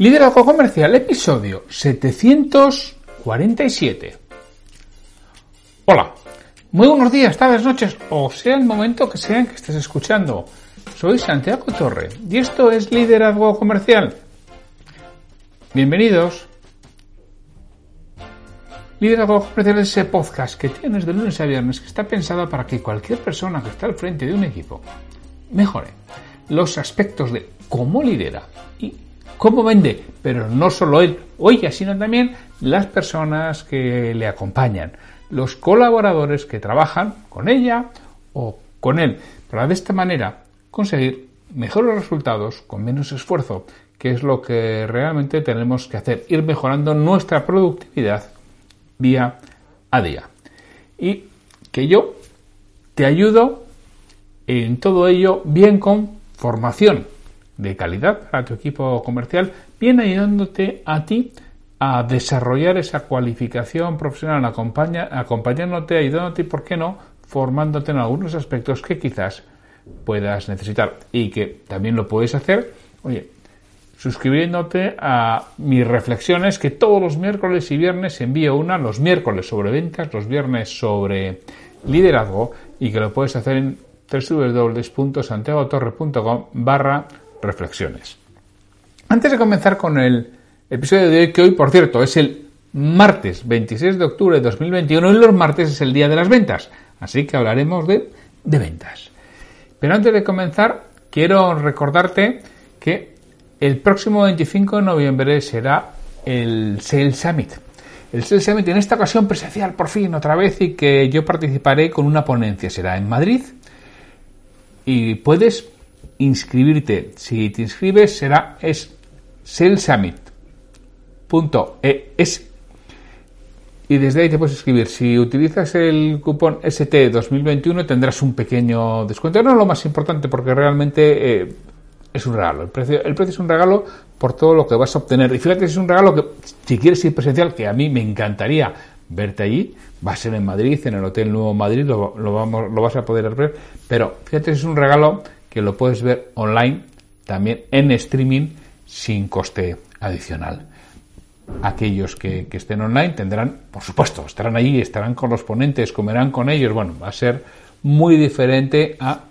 Liderazgo Comercial, episodio 747. Hola, muy buenos días, tardes, noches, o sea el momento que sea que estés escuchando. Soy Santiago Torre y esto es Liderazgo Comercial. Bienvenidos. Liderazgo Comercial es ese podcast que tienes de lunes a viernes que está pensado para que cualquier persona que está al frente de un equipo mejore los aspectos de cómo lidera y cómo vende, pero no solo él o ella, sino también las personas que le acompañan, los colaboradores que trabajan con ella o con él, para de esta manera conseguir mejores resultados con menos esfuerzo, que es lo que realmente tenemos que hacer, ir mejorando nuestra productividad día a día. Y que yo te ayudo en todo ello bien con formación de calidad para tu equipo comercial, viene ayudándote a ti a desarrollar esa cualificación profesional, acompañándote, ayudándote y, ¿por qué no?, formándote en algunos aspectos que quizás puedas necesitar y que también lo puedes hacer, oye, suscribiéndote a mis reflexiones que todos los miércoles y viernes envío una, los miércoles sobre ventas, los viernes sobre liderazgo y que lo puedes hacer en www.santiagotorre.com barra reflexiones. Antes de comenzar con el episodio de hoy, que hoy, por cierto, es el martes 26 de octubre de 2021 y los martes es el día de las ventas, así que hablaremos de, de ventas. Pero antes de comenzar, quiero recordarte que el próximo 25 de noviembre será el Sales Summit. El Sales Summit en esta ocasión presencial por fin otra vez y que yo participaré con una ponencia. Será en Madrid y puedes inscribirte. Si te inscribes será es salessummit.es y desde ahí te puedes inscribir. Si utilizas el cupón ST2021 tendrás un pequeño descuento. No es lo más importante porque realmente eh, es un regalo. El precio, el precio es un regalo por todo lo que vas a obtener. Y fíjate, es un regalo que si quieres ir presencial, que a mí me encantaría verte allí, va a ser en Madrid, en el Hotel Nuevo Madrid, lo, vamos, lo vas a poder ver. Pero fíjate, es un regalo que lo puedes ver online, también en streaming, sin coste adicional. Aquellos que, estén online tendrán, por supuesto, estarán allí, estarán con los ponentes, comerán con ellos. Bueno, va a ser muy diferente a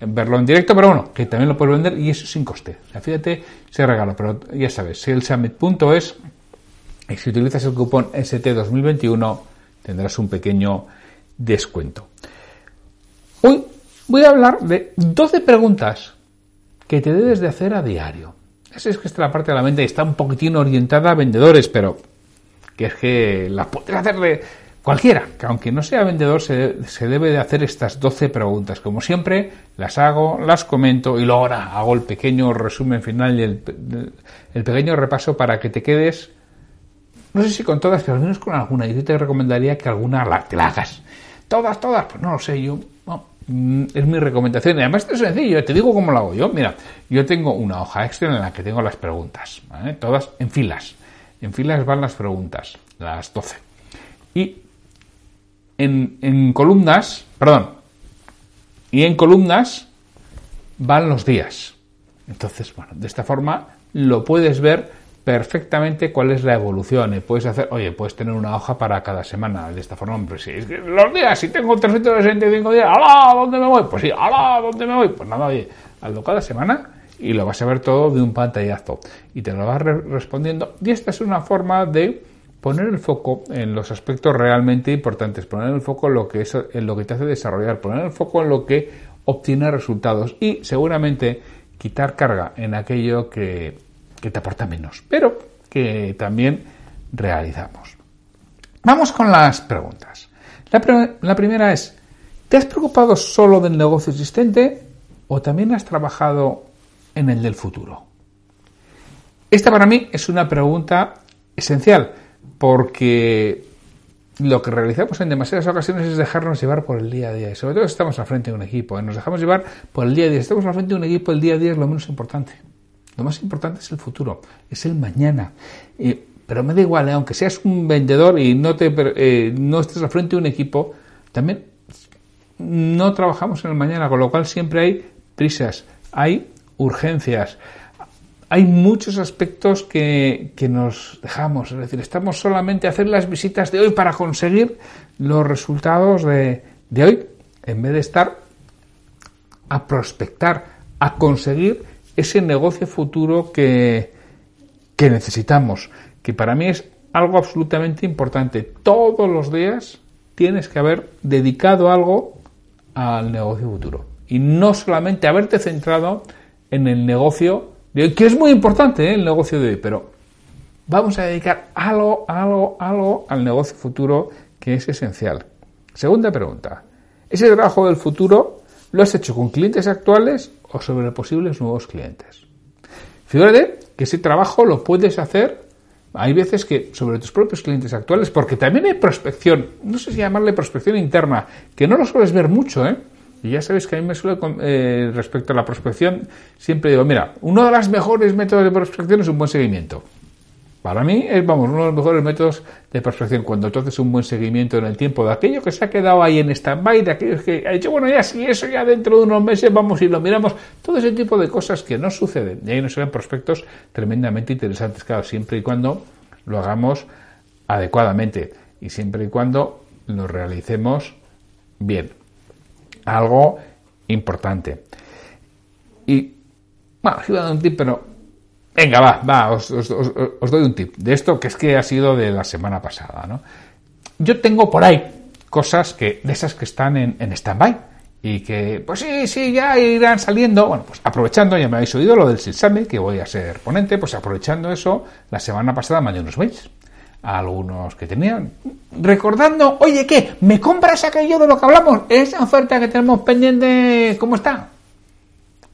verlo en directo, pero bueno, que también lo puedes vender y eso sin coste. Fíjate, se regalo, pero ya sabes, salessummit.es y si utilizas el cupón ST2021 tendrás un pequeño descuento. Hoy voy a hablar de 12 preguntas que te debes de hacer a diario. Esa es que está la parte de la mente está un poquitín orientada a vendedores, pero que es que la puedes hacerle cualquiera, que aunque no sea vendedor se, debe de hacer estas 12 preguntas. Como siempre, las hago, las comento y luego ahora hago el pequeño resumen final y el, pequeño repaso para que te quedes, no sé si con todas, pero al menos con alguna. Yo te recomendaría que alguna te la hagas. Todas, todas, pues no lo sé, yo es mi recomendación. Y además es sencillo, te digo cómo lo hago yo. Mira, yo tengo una hoja extra en la que tengo las preguntas, todas en filas. En filas van las preguntas, las 12. Y en, en columnas, perdón, y en columnas van los días. Entonces, bueno, de esta forma lo puedes ver perfectamente cuál es la evolución. Y puedes hacer, oye, puedes tener una hoja para cada semana de esta forma. Pero si los días, si tengo 365 días, ¡alá! ¿Dónde me voy? Pues sí, ¡alá! ¿Dónde me voy? Pues nada, oye, hazlo cada semana y lo vas a ver todo de un pantallazo. Y te lo vas respondiendo. Y esta es una forma de poner el foco en los aspectos realmente importantes, poner el foco en lo que, es, en lo que te hace desarrollar, poner el foco en lo que obtiene resultados y seguramente quitar carga en aquello que que te aporta menos, pero que también realizamos. Vamos con las preguntas. La, primera es, ¿te has preocupado solo del negocio existente o también has trabajado en el del futuro? Esta para mí es una pregunta esencial, porque lo que realizamos en demasiadas ocasiones es dejarnos llevar por el día a día. Y sobre todo si estamos al frente de un equipo. ¿eh? Nos dejamos llevar por el día a día. Si estamos al frente de un equipo, el día a día es lo menos importante. Lo más importante es el futuro, es el mañana. pero me da igual, ¿eh? aunque seas un vendedor y no, te, eh, no estés al frente de un equipo, también no trabajamos en el mañana, con lo cual siempre hay prisas, hay urgencias, hay muchos aspectos que, nos dejamos. Es decir, estamos solamente a hacer las visitas de hoy para conseguir los resultados de, de hoy, en vez de estar a prospectar, a conseguir ese negocio futuro que, que necesitamos, que para mí es algo absolutamente importante. Todos los días tienes que haber dedicado algo al negocio futuro y no solamente haberte centrado en el negocio que es muy importante ¿eh? el negocio de hoy, pero vamos a dedicar algo, algo, algo al negocio futuro que es esencial. Segunda pregunta. ¿Ese trabajo del futuro lo has hecho con clientes actuales o sobre posibles nuevos clientes? Fíjate que ese trabajo lo puedes hacer, hay veces que sobre tus propios clientes actuales, porque también hay prospección, no sé si llamarle prospección interna, que no lo sueles ver mucho, ¿eh? Y ya sabéis que a mí me suele, eh, respecto a la prospección, siempre digo, mira, uno de los mejores métodos de prospección es un buen seguimiento. Para mí es, vamos, uno de los mejores métodos de prospección, cuando tú haces un buen seguimiento en el tiempo de aquello que se ha quedado ahí en stand-by, de aquellos que ha dicho, bueno, ya si eso ya dentro de unos meses vamos y lo miramos, todo ese tipo de cosas que no suceden. Y ahí nos salen prospectos tremendamente interesantes, claro, siempre y cuando lo hagamos adecuadamente y siempre y cuando lo realicemos bien algo importante. Y, bueno, os iba a dar un tip, pero venga, va, va, os, doy un tip de esto que es que ha sido de la semana pasada, ¿no? Yo tengo por ahí cosas que, de esas que están en, en stand-by y que, pues sí, sí, ya irán saliendo. Bueno, pues aprovechando, ya me habéis oído lo del Silsame, que voy a ser ponente, pues aprovechando eso, la semana pasada mandé unos mails a algunos que tenían, recordando, oye, ¿qué? ¿Me compras aquello de lo que hablamos? ¿Esa oferta que tenemos pendiente, cómo está?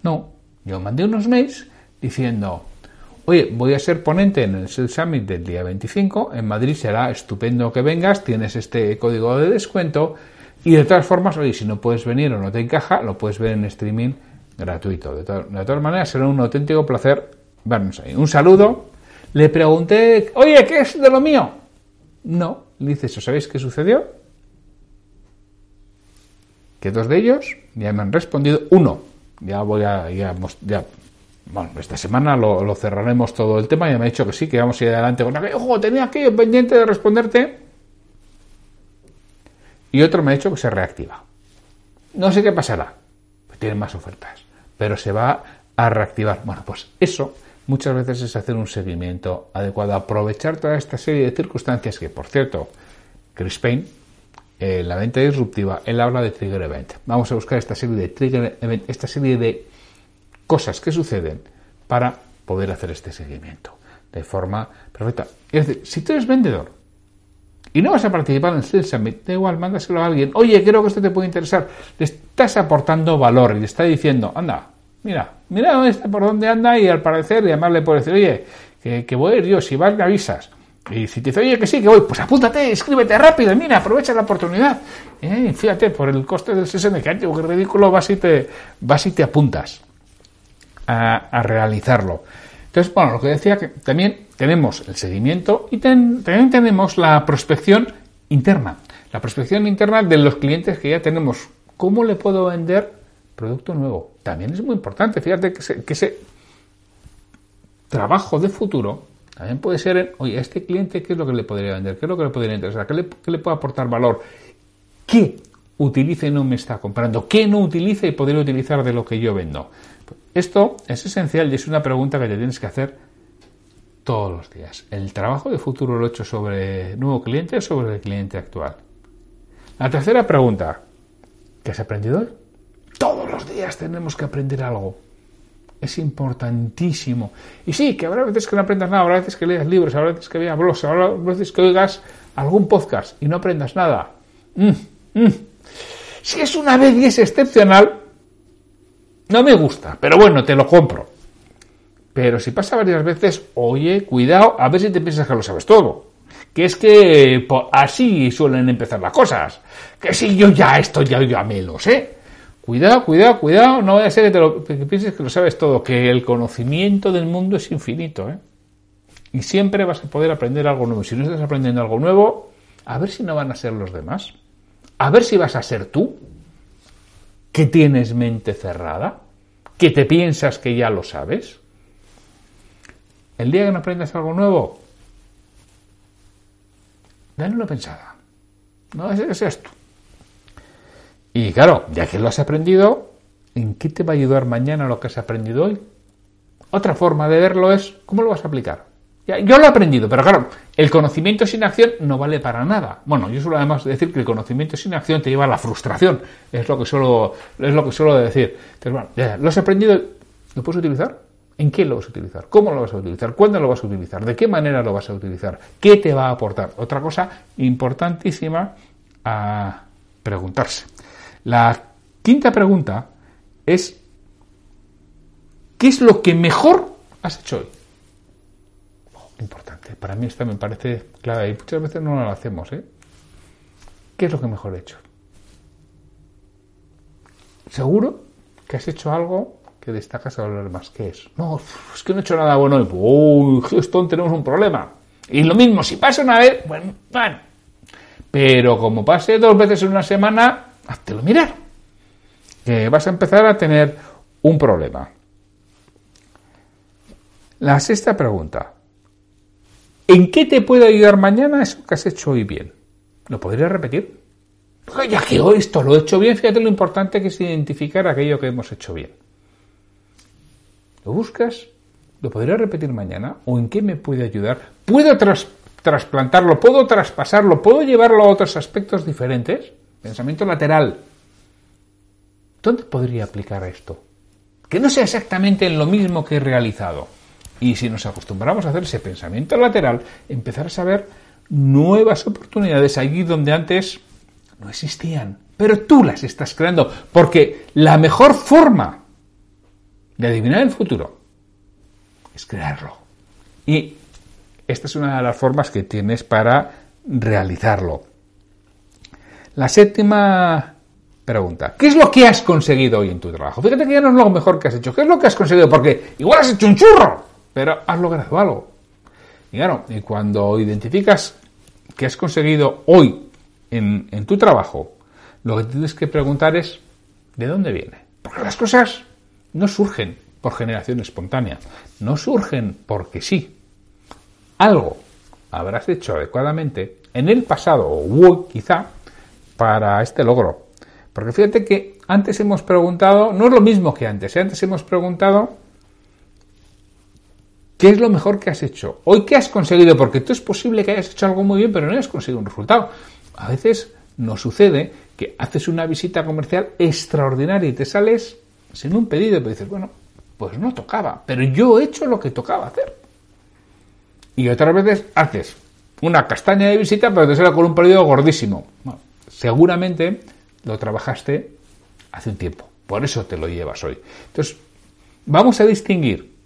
No, yo mandé unos mails diciendo, oye, voy a ser ponente en el Sales Summit del día 25, en Madrid será estupendo que vengas, tienes este código de descuento y de todas formas, oye, si no puedes venir o no te encaja, lo puedes ver en streaming gratuito. De, todas maneras, será un auténtico placer vernos ahí. Un saludo le pregunté, oye, ¿qué es de lo mío? No. Le dice, ¿eso sabéis qué sucedió? Que dos de ellos ya me han respondido. Uno, ya voy a, ya, bueno, esta semana lo, cerraremos todo el tema. Ya me ha dicho que sí, que vamos a ir adelante con aquello. Ojo, tenía aquello pendiente de responderte. Y otro me ha dicho que se reactiva. No sé qué pasará. Pues tienen más ofertas. Pero se va a reactivar. Bueno, pues eso muchas veces es hacer un seguimiento adecuado, aprovechar toda esta serie de circunstancias que, por cierto, Chris Payne, en la venta disruptiva, él habla de trigger event. Vamos a buscar esta serie de trigger event, esta serie de cosas que suceden para poder hacer este seguimiento de forma perfecta. Es decir, si tú eres vendedor y no vas a participar en el Sales Summit, da igual, mándaselo a alguien. Oye, creo que esto te puede interesar. Le estás aportando valor y le está diciendo, anda, Mira, mira por dónde anda y al parecer, y además le puedo decir, oye, que, voy a ir yo, si vas me avisas. Y si te dice, oye, que sí, que voy, pues apúntate, escríbete rápido, mira, aprovecha la oportunidad. Eh, fíjate, por el coste del 60, que ridículo, vas y te, vas y te apuntas a, realizarlo. Entonces, bueno, lo que decía que también tenemos el seguimiento y también tenemos la prospección interna. La prospección interna de los clientes que ya tenemos. ¿Cómo le puedo vender producto nuevo. También es muy importante, fíjate que ese, trabajo de futuro también puede ser, oye, a este cliente, ¿qué es lo que le podría vender? ¿Qué es lo que le podría interesar? ¿Qué le, puede aportar valor? ¿Qué utiliza y no me está comprando? ¿Qué no utiliza y podría utilizar de lo que yo vendo? Esto es esencial y es una pregunta que te tienes que hacer todos los días. ¿El trabajo de futuro lo he hecho sobre nuevo cliente o sobre el cliente actual? La tercera pregunta, ¿qué has aprendido hoy? Todos los días tenemos que aprender algo. Es importantísimo. Y sí, que habrá veces que no aprendas nada, habrá veces que leas libros, habrá veces que veas blogs, habrá veces que oigas algún podcast y no aprendas nada. Mm, mm. Si es una vez y es excepcional, no me gusta, pero bueno, te lo compro. Pero si pasa varias veces, oye, cuidado, a ver si te piensas que lo sabes todo. Que es que así suelen empezar las cosas. Que si yo ya esto ya, ya me lo sé. Cuidado, cuidado, cuidado, no vaya a ser que, te lo, pienses que lo sabes todo, que el conocimiento del mundo es infinito, ¿eh? Y siempre vas a poder aprender algo nuevo. Si no estás aprendiendo algo nuevo, a ver si no van a ser los demás. A ver si vas a ser tú, que tienes mente cerrada, que te piensas que ya lo sabes. El día que no aprendas algo nuevo, dale una pensada. No seas tú. Y claro, ya que lo has aprendido, ¿en qué te va a ayudar mañana lo que has aprendido hoy? Otra forma de verlo es, ¿cómo lo vas a aplicar? Yo lo he aprendido, pero claro, el conocimiento sin acción no vale para nada. Bueno, yo suelo además decir que el conocimiento sin acción te lleva a la frustración. Es lo que suelo, es lo que suelo decir. Entonces, bueno, ya, lo has aprendido, ¿lo puedes utilizar? ¿En qué lo vas a utilizar? ¿Cómo lo vas a utilizar? ¿Cuándo lo vas a utilizar? ¿De qué manera lo vas a utilizar? ¿Qué te va a aportar? Otra cosa importantísima a preguntarse. La quinta pregunta es, ¿qué es lo que mejor has hecho hoy? Importante. Para mí esta me parece clave y muchas veces no lo hacemos. ¿eh? ¿Qué es lo que mejor he hecho? Seguro que has hecho algo que destacas a hablar más. ¿Qué es? No, es que no he hecho nada bueno. Uy, Houston, tenemos un problema. Y lo mismo, si pasa una vez, bueno, bueno. Pero como pase dos veces en una semana, háztelo mirar. Vas a empezar a tener un problema. La sexta pregunta. ¿En qué te puede ayudar mañana eso que has hecho hoy bien? ¿Lo podría repetir? Ya que hoy esto lo he hecho bien, fíjate lo importante que es identificar aquello que hemos hecho bien. ¿Lo buscas? ¿Lo podría repetir mañana? ¿O en qué me puede ayudar? ¿Puedo trasplantarlo? ¿Puedo traspasarlo? ¿Puedo llevarlo a otros aspectos diferentes? Pensamiento lateral. ¿Dónde podría aplicar esto? Que no sea exactamente en lo mismo que he realizado. Y si nos acostumbramos a hacer ese pensamiento lateral, empezar a saber nuevas oportunidades allí donde antes no existían. Pero tú las estás creando, porque la mejor forma de adivinar el futuro es crearlo. Y esta es una de las formas que tienes para realizarlo. La séptima pregunta. ¿Qué es lo que has conseguido hoy en tu trabajo? Fíjate que ya no es lo mejor que has hecho. ¿Qué es lo que has conseguido? Porque igual has hecho un churro pero has logrado algo. Y claro, y cuando identificas que has conseguido hoy en, en tu trabajo, lo que tienes que preguntar es, ¿de dónde viene? Porque las cosas no surgen por generación espontánea, no surgen porque sí. Algo habrás hecho adecuadamente en el pasado, o hoy quizá, para este logro. Porque fíjate que antes hemos preguntado, no es lo mismo que antes, ¿eh? antes hemos preguntado ¿Qué es lo mejor que has hecho? Hoy, ¿qué has conseguido? Porque tú es posible que hayas hecho algo muy bien, pero no hayas conseguido un resultado. A veces nos sucede que haces una visita comercial extraordinaria y te sales sin un pedido, pero dices, bueno, pues no tocaba, pero yo he hecho lo que tocaba hacer. Y otras veces haces una castaña de visita, pero te sale con un pedido gordísimo. seguramente lo trabajaste hace un tiempo, por eso te lo llevas hoy. Entonces, vamos a distinguir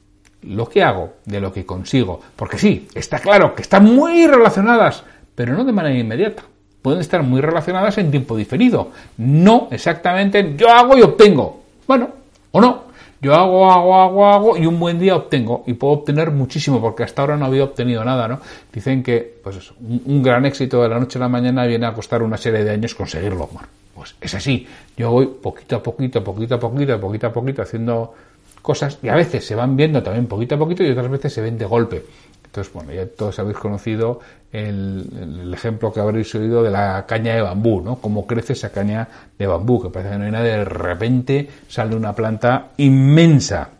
lo que hago de lo que consigo. Porque sí, está claro que están muy relacionadas, pero no de manera inmediata. Pueden estar muy relacionadas en tiempo diferido. No exactamente yo hago y obtengo. Bueno, o no. Yo hago, hago, hago, hago y un buen día obtengo. Y puedo obtener muchísimo porque hasta ahora no había obtenido nada, ¿no? Dicen que, pues eso, un, gran éxito de la noche a la mañana viene a costar una serie de años conseguirlo. Bueno, pues es así. Yo voy poquito a poquito, poquito a poquito, poquito a poquito haciendo cosas y a veces se van viendo también poquito a poquito y otras veces se ven de golpe. Entonces, bueno, ya todos habéis conocido el, ejemplo que habréis oído de la caña de bambú, ¿no? Cómo crece esa caña de bambú, que parece que no hay nada, de repente sale una planta inmensa.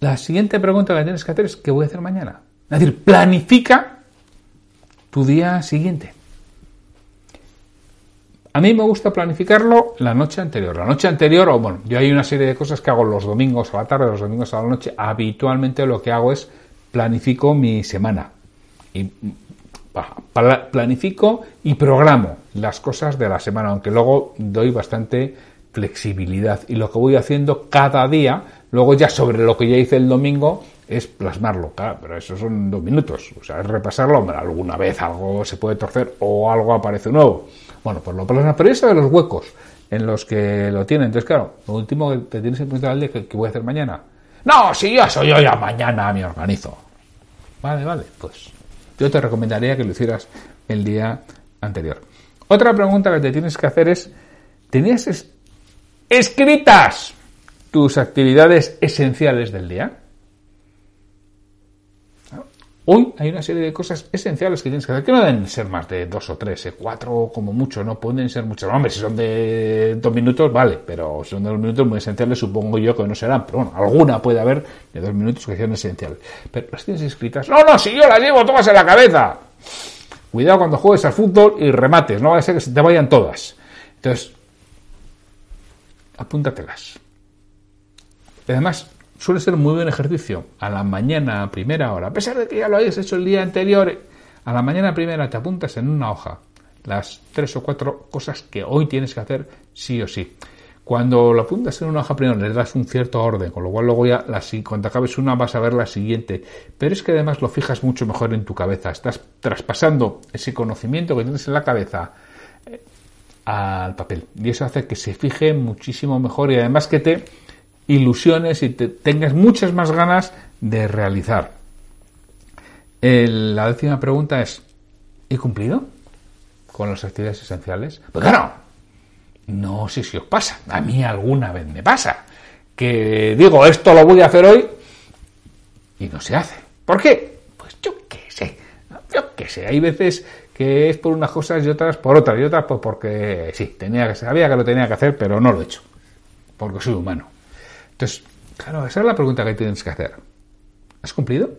La siguiente pregunta que tienes que hacer es ¿qué voy a hacer mañana? Es decir, planifica tu día siguiente. A mí me gusta planificarlo la noche anterior. La noche anterior, o bueno, yo hay una serie de cosas que hago los domingos a la tarde, los domingos a la noche. Habitualmente lo que hago es planifico mi semana. Y planifico y programo las cosas de la semana, aunque luego doy bastante flexibilidad. Y lo que voy haciendo cada día, luego ya sobre lo que ya hice el domingo, es plasmarlo. Claro, pero eso son dos minutos. O sea, es repasarlo. alguna vez algo se puede torcer o algo aparece nuevo. Bueno, pues lo plasmas. Pero eso de los huecos en los que lo tienen. Entonces, claro, lo último que te tienes que preguntar al día, ¿qué, voy a hacer mañana? No, si yo soy yo ya mañana me organizo. Vale, vale, pues yo te recomendaría que lo hicieras el día anterior. Otra pregunta que te tienes que hacer es, ¿tenías escritas tus actividades esenciales del día? Hoy hay una serie de cosas esenciales que tienes que hacer, que no deben ser más de dos o tres, eh, cuatro como mucho, no pueden ser muchos. Hombre, si son de dos minutos, vale, pero si son de dos minutos muy esenciales, supongo yo que no serán. Pero bueno, alguna puede haber de dos minutos que sean esenciales. Pero las tienes escritas. No, no, si yo las llevo todas en la cabeza. Cuidado cuando juegues al fútbol y remates, no va a ser que se te vayan todas. Entonces, apúntatelas. Además, suele ser muy buen ejercicio. A la mañana, a primera hora, a pesar de que ya lo hayas hecho el día anterior, a la mañana primera te apuntas en una hoja las tres o cuatro cosas que hoy tienes que hacer sí o sí. Cuando lo apuntas en una hoja primero le das un cierto orden, con lo cual luego ya cuando acabes una vas a ver la siguiente. Pero es que además lo fijas mucho mejor en tu cabeza. Estás traspasando ese conocimiento que tienes en la cabeza eh, al papel. Y eso hace que se fije muchísimo mejor y además que te ilusiones y te tengas muchas más ganas de realizar. la décima pregunta es, ¿he cumplido con las actividades esenciales? Pues claro, no sé si os pasa, a mí alguna vez me pasa, que digo, esto lo voy a hacer hoy y no se hace. ¿Por qué? Pues yo qué sé, yo qué sé, hay veces que es por unas cosas y otras por otras, y otras pues porque sí, tenía que, sabía que lo tenía que hacer, pero no lo he hecho, porque soy humano. Entonces, claro, esa es la pregunta que tienes que hacer. ¿Has cumplido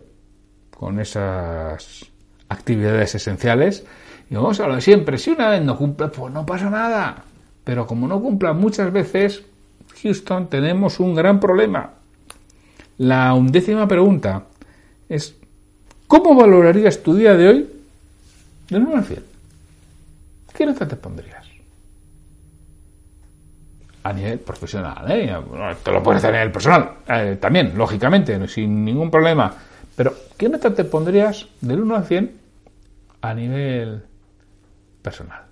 con esas actividades esenciales? Y vamos a lo de siempre, si una vez no cumple, pues no pasa nada. Pero como no cumpla muchas veces, Houston, tenemos un gran problema. La undécima pregunta es, ¿cómo valorarías tu día de hoy de 1 al 100? ¿Qué nota te pondrías? A nivel profesional. ¿eh? Te lo puedes hacer a nivel personal eh, también, lógicamente, sin ningún problema. Pero, ¿qué nota te pondrías del 1 al 100 a nivel personal?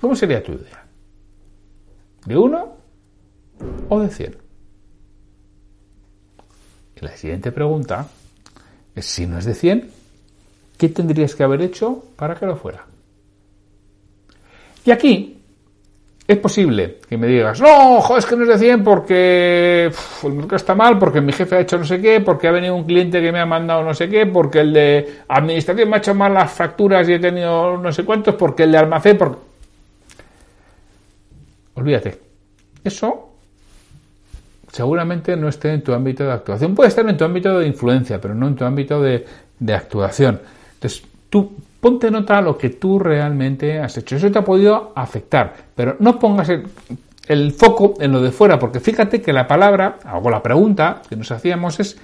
¿Cómo sería tu idea? ¿De 1 o de 100? Y la siguiente pregunta es, si no es de 100, ¿qué tendrías que haber hecho para que lo fuera? Y aquí es posible que me digas, no, joder, es que no es de 100 porque mercado está mal, porque mi jefe ha hecho no sé qué, porque ha venido un cliente que me ha mandado no sé qué, porque el de administración me ha hecho mal las facturas y he tenido no sé cuántos, porque el de almacén, porque... Olvídate. Eso seguramente no esté en tu ámbito de actuación. Puede estar en tu ámbito de influencia, pero no en tu ámbito de, de actuación. Entonces, tú ponte nota a lo que tú realmente has hecho. Eso te ha podido afectar, pero no pongas el, foco en lo de fuera, porque fíjate que la palabra, o la pregunta que nos hacíamos es,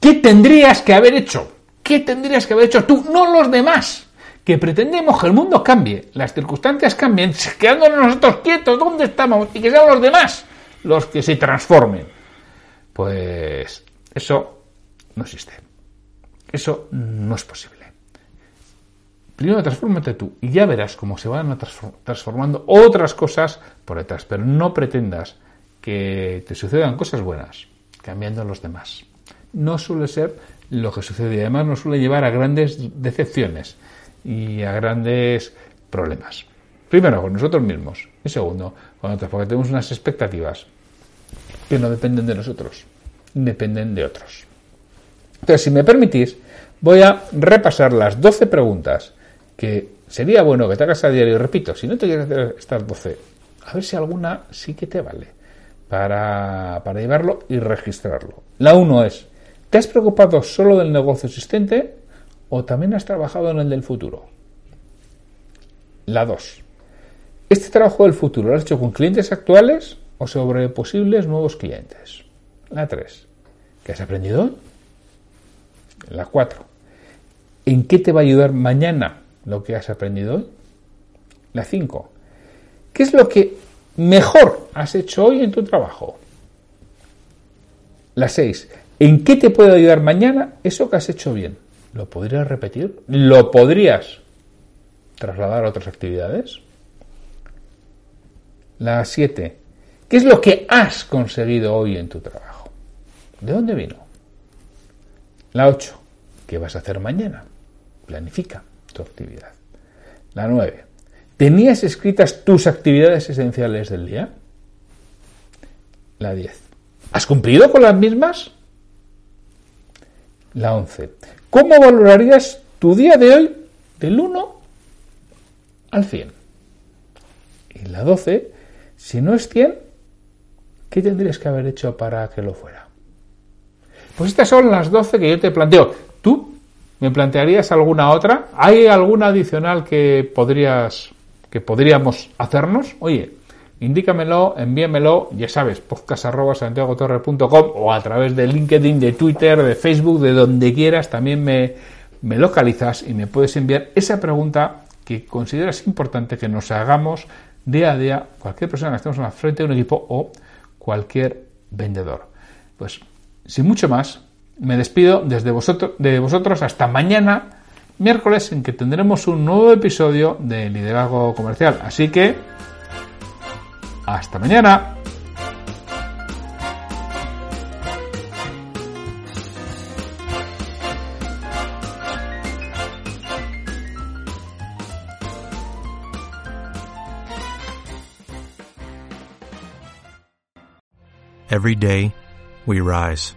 ¿qué tendrías que haber hecho? ¿Qué tendrías que haber hecho tú, no los demás? Que pretendemos que el mundo cambie, las circunstancias cambien, quedándonos nosotros quietos donde estamos y que sean los demás los que se transformen. Pues eso no existe. Eso no es posible. Primero transfórmate tú y ya verás cómo se van transformando otras cosas por detrás. Pero no pretendas que te sucedan cosas buenas cambiando a los demás. No suele ser lo que sucede y además nos suele llevar a grandes decepciones y a grandes problemas. Primero, con nosotros mismos. Y segundo, con otros, porque tenemos unas expectativas que no dependen de nosotros, dependen de otros. Entonces, si me permitís, voy a repasar las 12 preguntas que sería bueno que te hagas a diario, repito, si no te quieres hacer estas 12, a ver si alguna sí que te vale para, para llevarlo y registrarlo. La 1 es, ¿te has preocupado solo del negocio existente o también has trabajado en el del futuro? La 2. ¿Este trabajo del futuro lo has hecho con clientes actuales o sobre posibles nuevos clientes? La 3. ¿Qué has aprendido? La 4. ¿En qué te va a ayudar mañana lo que has aprendido hoy? La 5. ¿Qué es lo que mejor has hecho hoy en tu trabajo? La 6. ¿En qué te puede ayudar mañana eso que has hecho bien? ¿Lo podrías repetir? ¿Lo podrías trasladar a otras actividades? La 7. ¿Qué es lo que has conseguido hoy en tu trabajo? ¿De dónde vino? La 8. ¿Qué vas a hacer mañana? Planifica tu actividad. La 9. ¿Tenías escritas tus actividades esenciales del día? La 10. ¿Has cumplido con las mismas? La 11. ¿Cómo valorarías tu día de hoy del 1 al 100? Y la 12. Si no es 100, ¿qué tendrías que haber hecho para que lo fuera? Pues estas son las 12 que yo te planteo. ¿Tú me plantearías alguna otra? ¿Hay alguna adicional que podrías que podríamos hacernos? Oye, indícamelo, envíamelo, ya sabes, podcast.santiagotorre.com o a través de LinkedIn, de Twitter, de Facebook, de donde quieras, también me, me localizas y me puedes enviar esa pregunta que consideras importante que nos hagamos día a día cualquier persona que estemos en la frente de un equipo o cualquier vendedor. Pues sin mucho más, me despido desde vosotros, de vosotros hasta mañana, miércoles, en que tendremos un nuevo episodio de Liderazgo Comercial. Así que, hasta mañana. Every day, we rise,